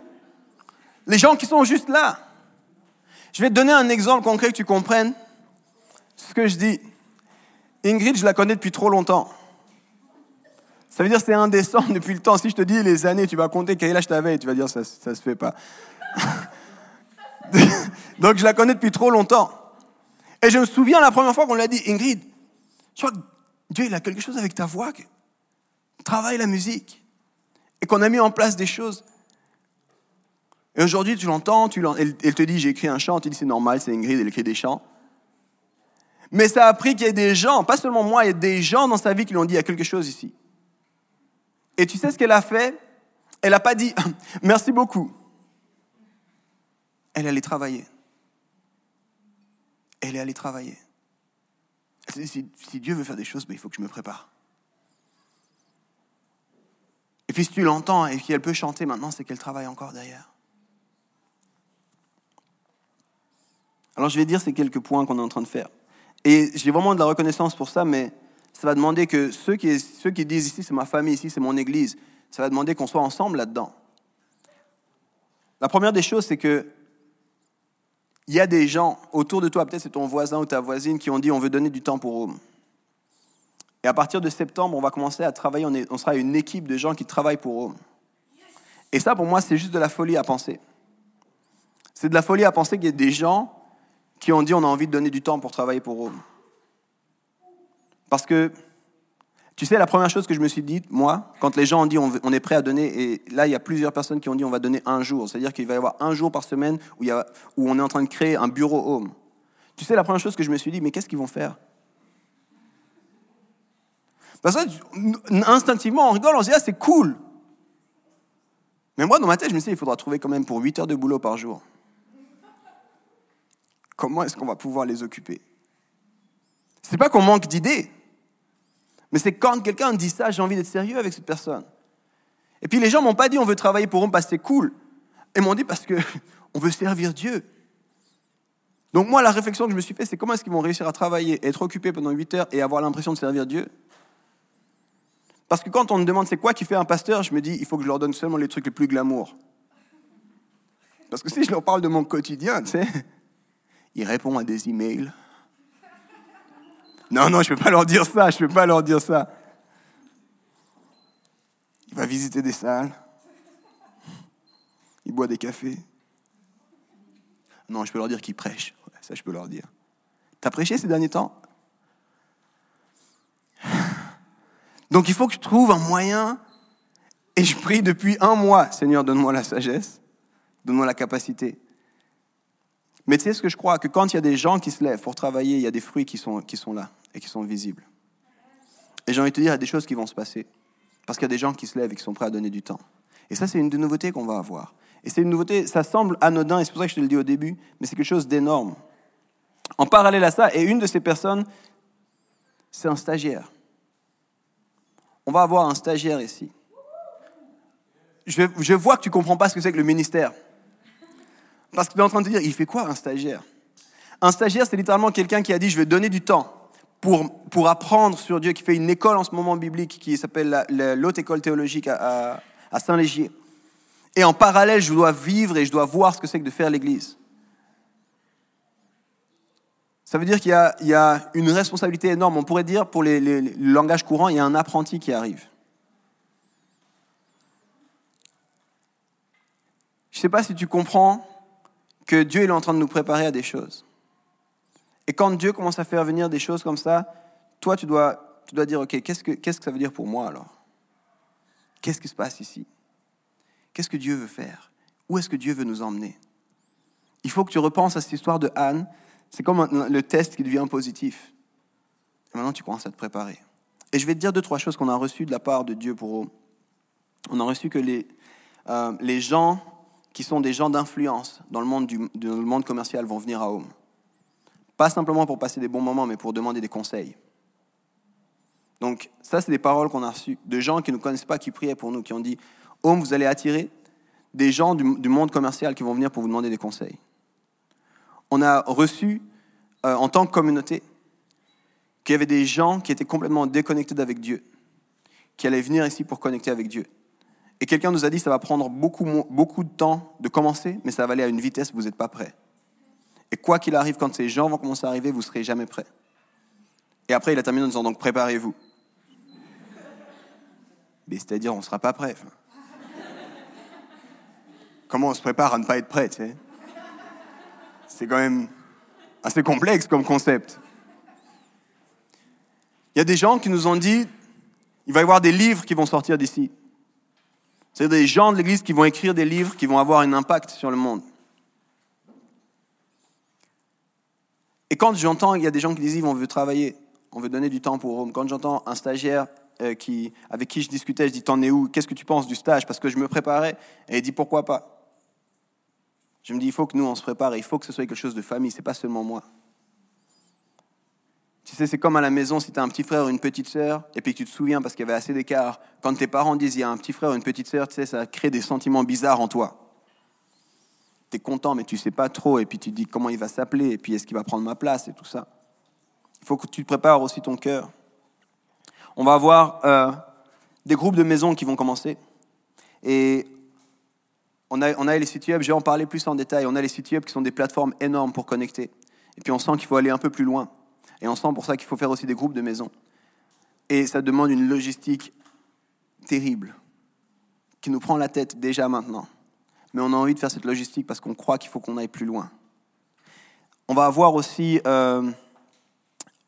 Les gens qui sont juste là. Je vais te donner un exemple concret que tu comprennes ce que je dis. Ingrid, je la connais depuis trop longtemps. Ça veut dire que c'est indécent depuis le temps. Si je te dis les années, tu vas compter quel âge tu avais et tu vas dire ça, ça se fait pas. (laughs) Donc je la connais depuis trop longtemps. Et je me souviens la première fois qu'on l'a dit, Ingrid, crois que Dieu, il a quelque chose avec ta voix. Travaille la musique. Et qu'on a mis en place des choses. Et aujourd'hui, tu l'entends, tu elle, te dit, j'ai écrit un chant, tu dis, c'est normal, c'est Ingrid, elle écrit des chants. Mais ça a pris qu'il y ait des gens, pas seulement moi, il y a des gens dans sa vie qui lui ont dit, il y a quelque chose ici. Et tu sais ce qu'elle a fait? Elle n'a pas dit, (laughs) merci beaucoup. Elle allait travailler. Elle est allée travailler. Si, Dieu veut faire des choses, ben, il faut que je me prépare. Et puis si tu l'entends et qu'elle peut chanter maintenant, c'est qu'elle travaille encore derrière. Alors je vais dire ces quelques points qu'on est en train de faire. Et j'ai vraiment de la reconnaissance pour ça, mais ça va demander que ceux qui, ceux qui disent ici, c'est ma famille, ici, c'est mon église, ça va demander qu'on soit ensemble là-dedans. La première des choses, c'est que il y a des gens autour de toi, peut-être c'est ton voisin ou ta voisine, qui ont dit on veut donner du temps pour Rome. Et à partir de septembre, on va commencer à travailler, on, on sera une équipe de gens qui travaillent pour Rome. Et ça, pour moi, c'est juste de la folie à penser. C'est de la folie à penser qu'il y a des gens qui ont dit on a envie de donner du temps pour travailler pour Rome. Parce que, tu sais, la première chose que je me suis dit, moi, quand les gens ont dit on, est prêt à donner, et là, il y a plusieurs personnes qui ont dit on va donner un jour, c'est-à-dire qu'il va y avoir un jour par semaine où, on est en train de créer un bureau home. Tu sais, la première chose que je me suis dit, mais qu'est-ce qu'ils vont faire? Parce que, instinctivement, on rigole, on se dit, ah, c'est cool. Mais moi, dans ma tête, je me suis dit, il faudra trouver quand même pour 8 heures de boulot par jour. Comment est-ce qu'on va pouvoir les occuper? C'est pas qu'on manque d'idées, mais c'est quand quelqu'un dit ça, j'ai envie d'être sérieux avec cette personne. Et puis les gens m'ont pas dit on veut travailler pour eux parce que c'est cool. Ils m'ont dit parce qu'on (laughs) veut servir Dieu. Donc moi, la réflexion que je me suis fait, c'est comment est-ce qu'ils vont réussir à travailler, être occupés pendant 8 heures et avoir l'impression de servir Dieu? Parce que quand on me demande c'est quoi qui fait un pasteur, je me dis il faut que je leur donne seulement les trucs les plus glamour. Parce que si je leur parle de mon quotidien, tu sais, (laughs) il répond à des emails. Non, non, je ne peux pas leur dire ça, je ne peux pas leur dire ça. Il va visiter des salles. Il boit des cafés. Non, je peux leur dire qu'il prêche. ça, je peux leur dire. T'as prêché ces derniers temps? Donc il faut que je trouve un moyen. Et je prie depuis un mois, Seigneur, donne-moi la sagesse, donne-moi la capacité. Mais tu sais ce que je crois? Que quand il y a des gens qui se lèvent pour travailler, il y a des fruits qui sont, qui sont là et qui sont visibles. Et j'ai envie de te dire, il y a des choses qui vont se passer. Parce qu'il y a des gens qui se lèvent et qui sont prêts à donner du temps. Et ça, c'est une des nouveautés qu'on va avoir. Et c'est une nouveauté, ça semble anodin, et c'est pour ça que je te le dis au début, mais c'est quelque chose d'énorme. En parallèle à ça, et une de ces personnes, c'est un stagiaire. On va avoir un stagiaire ici. Je, je vois que tu ne comprends pas ce que c'est que le ministère. Parce que tu es en train de dire, il fait quoi un stagiaire? Un stagiaire, c'est littéralement quelqu'un qui a dit, je vais donner du temps pour, pour apprendre sur Dieu, qui fait une école en ce moment biblique qui s'appelle l'Haute École Théologique à, Saint-Légier. Et en parallèle, je dois vivre et je dois voir ce que c'est que de faire l'Église. Ça veut dire qu'il y, y, a une responsabilité énorme. On pourrait dire, pour le langage courant, il y a un apprenti qui arrive. Je ne sais pas si tu comprends que Dieu est en train de nous préparer à des choses. Et quand Dieu commence à faire venir des choses comme ça, toi, tu dois, tu dois dire, OK, qu'est-ce que, ça veut dire pour moi alors? Qu'est-ce qui se passe ici? Qu'est-ce que Dieu veut faire? Où est-ce que Dieu veut nous emmener? Il faut que tu repenses à cette histoire de Anne. C'est comme le test qui devient positif. Et maintenant, tu commences à te préparer. Et je vais te dire deux, trois choses qu'on a reçues de la part de Dieu pour eux. On a reçu que les, euh, les gens qui sont des gens d'influence dans le monde, monde commercial vont venir à Home. Pas simplement pour passer des bons moments, mais pour demander des conseils. Donc ça, c'est des paroles qu'on a reçues de gens qui ne connaissent pas, qui priaient pour nous, qui ont dit, Home, vous allez attirer des gens du, monde commercial qui vont venir pour vous demander des conseils. On a reçu, euh, en tant que communauté, qu'il y avait des gens qui étaient complètement déconnectés d'avec Dieu, qui allaient venir ici pour connecter avec Dieu. Et quelqu'un nous a dit, ça va prendre beaucoup, beaucoup de temps de commencer, mais ça va aller à une vitesse vous n'êtes pas prêt. Et quoi qu'il arrive, quand ces gens vont commencer à arriver, vous ne serez jamais prêt. Et après, il a terminé en disant, donc préparez-vous. Mais c'est-à-dire, on ne sera pas prêt. Comment on se prépare à ne pas être prêt, C'est quand même assez complexe comme concept. Il y a des gens qui nous ont dit, il va y avoir des livres qui vont sortir d'ici. C'est des gens de l'Église qui vont écrire des livres qui vont avoir un impact sur le monde. Et quand j'entends, il y a des gens qui disent, on veut travailler, on veut donner du temps pour Rome. Quand j'entends un stagiaire euh, qui, avec qui je discutais, je dis, t'en es où? Qu'est-ce que tu penses du stage? Parce que je me préparais, et il dit, pourquoi pas? Je me dis, il faut que nous, on se prépare, il faut que ce soit quelque chose de famille, c'est pas seulement moi. Tu sais, c'est comme à la maison, si tu as un petit frère ou une petite sœur, et puis tu te souviens parce qu'il y avait assez d'écart. Quand tes parents disent il y a un petit frère ou une petite sœur, tu sais, ça crée des sentiments bizarres en toi. Tu es content, mais tu sais pas trop, et puis tu te dis comment il va s'appeler, et puis est-ce qu'il va prendre ma place, et tout ça. Il faut que tu prépares aussi ton cœur. On va avoir euh, des groupes de maisons qui vont commencer. Et on a, on a les sites web, je vais en parler plus en détail. On a les sites web qui sont des plateformes énormes pour connecter. Et puis on sent qu'il faut aller un peu plus loin. Et on sent pour ça qu'il faut faire aussi des groupes de maisons. Et ça demande une logistique terrible, qui nous prend la tête déjà maintenant. Mais on a envie de faire cette logistique parce qu'on croit qu'il faut qu'on aille plus loin. On va avoir aussi euh,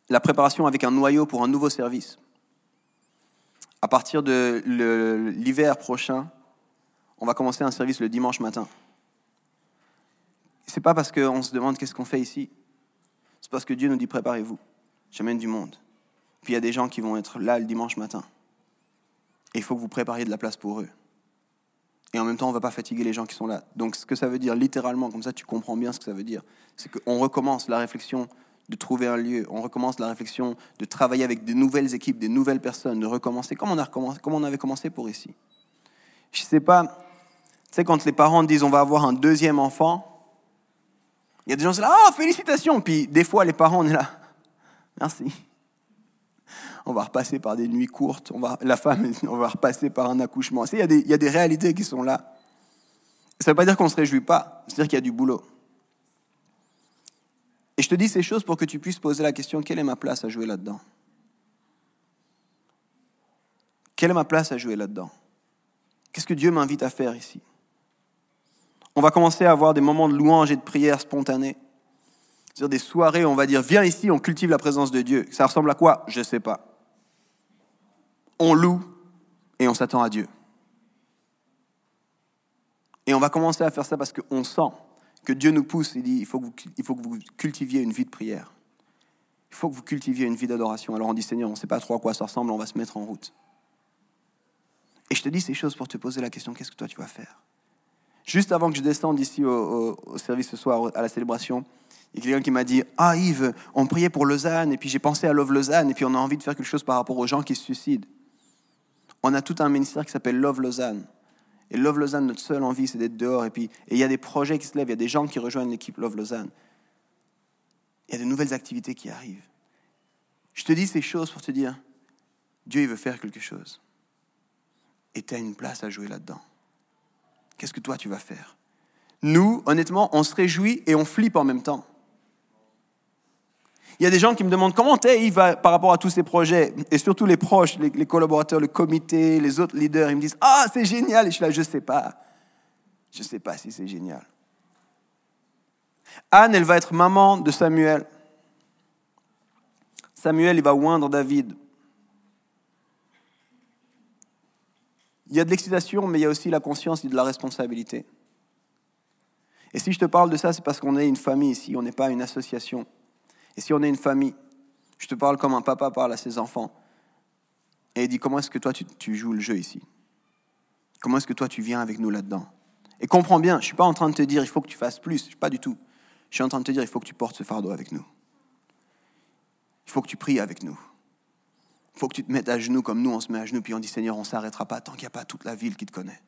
la préparation avec un noyau pour un nouveau service. À partir de l'hiver prochain, on va commencer un service le dimanche matin. C'est pas parce qu'on se demande qu'est-ce qu'on fait ici, c'est parce que Dieu nous dit préparez-vous, j'amène du monde. Puis il y a des gens qui vont être là le dimanche matin. Et il faut que vous prépariez de la place pour eux. Et en même temps, on ne va pas fatiguer les gens qui sont là. Donc ce que ça veut dire littéralement, comme ça tu comprends bien ce que ça veut dire, c'est qu'on recommence la réflexion de trouver un lieu, on recommence la réflexion de travailler avec de nouvelles équipes, des nouvelles personnes, de recommencer comme on, a recommencé, comme on avait commencé pour ici. Je ne sais pas, tu sais, quand les parents disent on va avoir un deuxième enfant, il y a des gens qui sont là, oh, félicitations. Puis des fois, les parents, on est là, merci. On va repasser par des nuits courtes, on va, la femme, (laughs) on va repasser par un accouchement. Il y, a des, il y a des réalités qui sont là. Ça ne veut pas dire qu'on ne se réjouit pas, c'est-à-dire qu'il y a du boulot. Et je te dis ces choses pour que tu puisses poser la question, quelle est ma place à jouer là-dedans? Quelle est ma place à jouer là-dedans? Qu'est-ce que Dieu m'invite à faire ici? On va commencer à avoir des moments de louange et de prière spontanés. C'est-à-dire des soirées où on va dire, viens ici, on cultive la présence de Dieu. Ça ressemble à quoi? Je ne sais pas. On loue et on s'attend à Dieu. Et on va commencer à faire ça parce qu'on sent que Dieu nous pousse. Il dit, il faut, que vous, il faut que vous cultiviez une vie de prière. Il faut que vous cultiviez une vie d'adoration. Alors on dit, Seigneur, on ne sait pas trop à quoi ça ressemble, on va se mettre en route. Et je te dis ces choses pour te poser la question, qu'est-ce que toi tu vas faire? Juste avant que je descende ici au, service ce soir, à la célébration, il y a quelqu'un qui m'a dit Ah Yves, on priait pour Lausanne, et puis j'ai pensé à Love Lausanne, et puis on a envie de faire quelque chose par rapport aux gens qui se suicident. On a tout un ministère qui s'appelle Love Lausanne. Et Love Lausanne, notre seule envie, c'est d'être dehors. Et puis, il y a des projets qui se lèvent, il y a des gens qui rejoignent l'équipe Love Lausanne. Il y a de nouvelles activités qui arrivent. Je te dis ces choses pour te dire Dieu, il veut faire quelque chose. Et tu as une place à jouer là-dedans. Qu'est-ce que toi tu vas faire? Nous, honnêtement, on se réjouit et on flippe en même temps. Il y a des gens qui me demandent comment t'es Yves par rapport à tous ces projets, et surtout les proches, les, collaborateurs, le comité, les autres leaders, ils me disent Ah, c'est génial Et je suis là, je ne sais pas. Je ne sais pas si c'est génial. Anne, elle va être maman de Samuel. Samuel, il va oindre David. Il y a de l'excitation, mais il y a aussi la conscience et de la responsabilité. Et si je te parle de ça, c'est parce qu'on est une famille ici, on n'est pas une association. Et si on est une famille, je te parle comme un papa parle à ses enfants. Et il dit, comment est-ce que toi tu, joues le jeu ici? Comment est-ce que toi tu viens avec nous là-dedans? Et comprends bien, je ne suis pas en train de te dire, il faut que tu fasses plus, pas du tout. Je suis en train de te dire, il faut que tu portes ce fardeau avec nous. Il faut que tu pries avec nous. Faut que tu te mettes à genoux comme nous, on se met à genoux, puis on dit Seigneur, on ne s'arrêtera pas tant qu'il n'y a pas toute la ville qui te connaît.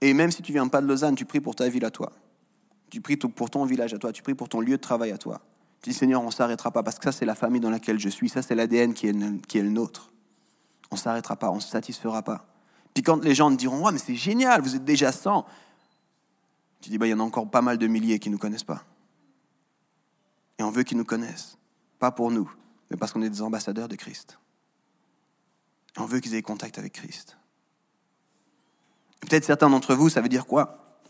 Et même si tu viens pas de Lausanne, tu pries pour ta ville à toi. Tu pries pour ton village à toi. Tu pries pour ton lieu de travail à toi. Tu dis Seigneur, on ne s'arrêtera pas parce que ça, c'est la famille dans laquelle je suis. Ça, c'est l'ADN qui est, qui est le nôtre. On ne s'arrêtera pas, on ne se satisfera pas. Puis quand les gens te diront Ouais, mais c'est génial, vous êtes déjà 100, tu dis bah, Il y en a encore pas mal de milliers qui ne nous connaissent pas. Et on veut qu'ils nous connaissent. Pas pour nous, mais parce qu'on est des ambassadeurs de Christ. On veut qu'ils aient contact avec Christ. Peut-être certains d'entre vous, ça veut dire quoi?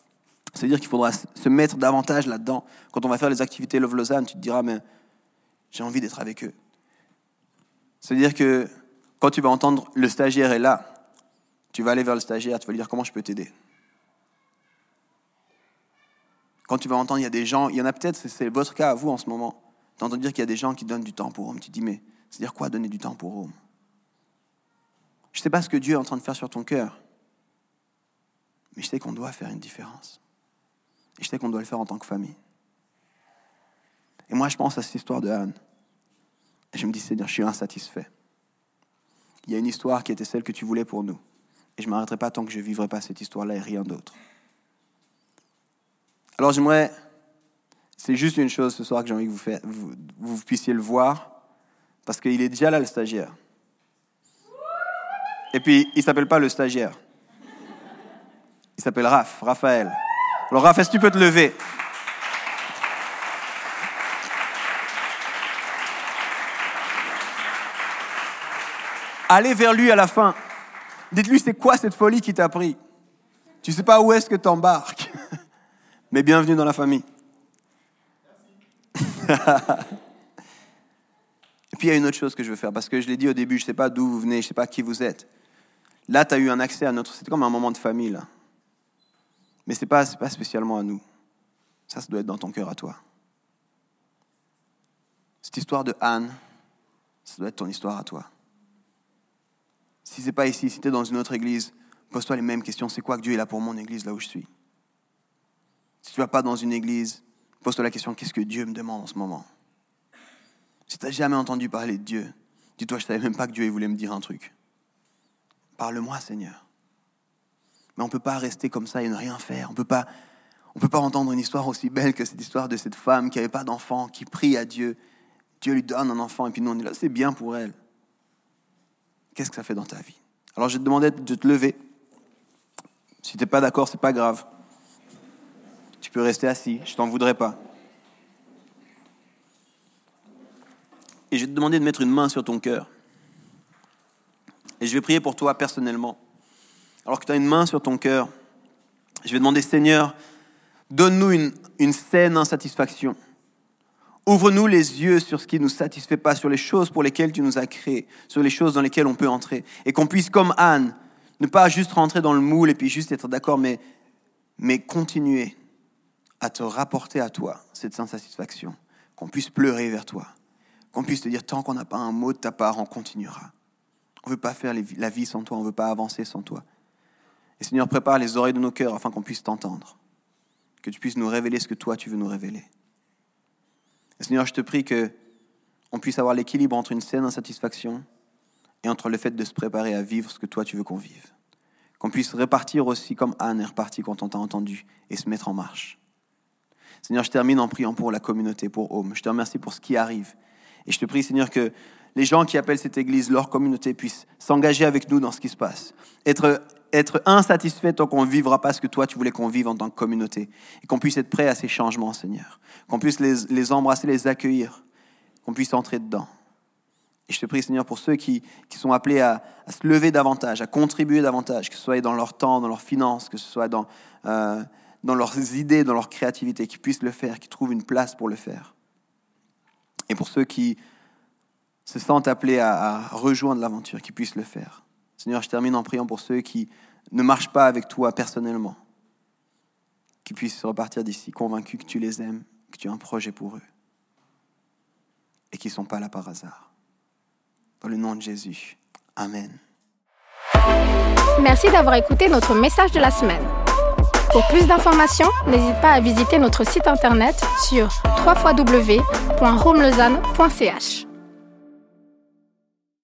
C'est-à-dire qu'il faudra se mettre davantage là-dedans. Quand on va faire les activités Love Lausanne, tu te diras, mais j'ai envie d'être avec eux. C'est-à-dire que quand tu vas entendre le stagiaire est là, tu vas aller vers le stagiaire, tu vas lui dire comment je peux t'aider? Quand tu vas entendre, il y a des gens, il y en a peut-être, c'est votre cas à vous en ce moment, d'entendre dire qu'il y a des gens qui donnent du temps pour Rome. Tu te dis, mais c'est-à-dire quoi donner du temps pour Rome? Je ne sais pas ce que Dieu est en train de faire sur ton cœur, mais je sais qu'on doit faire une différence. Et je sais qu'on doit le faire en tant que famille. Et moi, je pense à cette histoire de Anne. Je me dis, Seigneur, je suis insatisfait. Il y a une histoire qui était celle que tu voulais pour nous. Et je ne m'arrêterai pas tant que je ne vivrai pas cette histoire-là et rien d'autre. Alors j'aimerais, c'est juste une chose ce soir que j'ai envie que vous, puissiez le voir, parce qu'il est déjà là le stagiaire. Et puis, il s'appelle pas le stagiaire. Il s'appelle Raph, Raphaël. Alors Raph, est-ce que tu peux te lever? Allez vers lui à la fin. Dites-lui, c'est quoi cette folie qui t'a pris? Tu sais pas où est-ce que tu embarques. (laughs) Mais bienvenue dans la famille. Et puis il y a une autre chose que je veux faire, parce que je l'ai dit au début, je ne sais pas d'où vous venez, je ne sais pas qui vous êtes. Là, tu as eu un accès à notre... C'est comme un moment de famille, là. Mais ce n'est pas, pas spécialement à nous. Ça, ça doit être dans ton cœur à toi. Cette histoire de Anne, ça doit être ton histoire à toi. Si ce n'est pas ici, si tu es dans une autre église, pose-toi les mêmes questions. C'est quoi que Dieu est là pour mon église, là où je suis? Si tu ne vas pas dans une église, pose-toi la question, qu'est-ce que Dieu me demande en ce moment? Si tu n'as jamais entendu parler de Dieu, dis-toi, je ne savais même pas que Dieu voulait me dire un truc. Parle-moi, Seigneur. Mais on ne peut pas rester comme ça et ne rien faire. On ne peut pas entendre une histoire aussi belle que cette histoire de cette femme qui n'avait pas d'enfant, qui prie à Dieu. Dieu lui donne un enfant et puis nous on est là, c'est bien pour elle qu'est-ce que ça fait dans ta vie? Alors je te demander de te lever. Si tu n'es pas d'accord, c'est pas grave. Peux rester assis, je t'en voudrais pas. Et je vais te demander de mettre une main sur ton cœur. Et je vais prier pour toi personnellement. Alors que tu as une main sur ton cœur, je vais demander, Seigneur, donne-nous une, une saine insatisfaction. Ouvre-nous les yeux sur ce qui ne nous satisfait pas, sur les choses pour lesquelles tu nous as créés, sur les choses dans lesquelles on peut entrer. Et qu'on puisse, comme Anne, ne pas juste rentrer dans le moule et puis juste être d'accord, mais, mais continuer à te rapporter à toi cette insatisfaction. Qu'on puisse pleurer vers toi. Qu'on puisse te dire, tant qu'on n'a pas un mot de ta part, on continuera. On ne veut pas faire la vie sans toi, on ne veut pas avancer sans toi. Et Seigneur, prépare les oreilles de nos cœurs afin qu'on puisse t'entendre. Que tu puisses nous révéler ce que toi tu veux nous révéler. Seigneur, je te prie que on puisse avoir l'équilibre entre une saine insatisfaction et entre le fait de se préparer à vivre ce que toi tu veux qu'on vive. Qu'on puisse repartir aussi comme Anne est repartie quand on t'a entendu et se mettre en marche. Seigneur, je termine en priant pour la communauté, pour Home. Je te remercie pour ce qui arrive. Et je te prie, Seigneur, que les gens qui appellent cette église leur communauté puissent s'engager avec nous dans ce qui se passe. Être, être insatisfait tant qu'on ne vivra pas ce que toi tu voulais qu'on vive en tant que communauté. Et qu'on puisse être prêt à ces changements, Seigneur. Qu'on puisse les, embrasser, les accueillir. Qu'on puisse entrer dedans. Et je te prie, Seigneur, pour ceux qui, sont appelés à, se lever davantage, à contribuer davantage, que ce soit dans leur temps, dans leurs finances, que ce soit dans, euh, dans leurs idées, dans leur créativité, qu'ils puissent le faire, qu'ils trouvent une place pour le faire. Et pour ceux qui se sentent appelés à, rejoindre l'aventure, qui puissent le faire. Seigneur, je termine en priant pour ceux qui ne marchent pas avec toi personnellement, qui puissent repartir d'ici convaincus que tu les aimes, que tu as un projet pour eux, et qui ne sont pas là par hasard. Dans le nom de Jésus. Amen. Merci d'avoir écouté notre message de la semaine. Pour plus d'informations, n'hésite pas à visiter notre site internet sur www.romelezane.ch.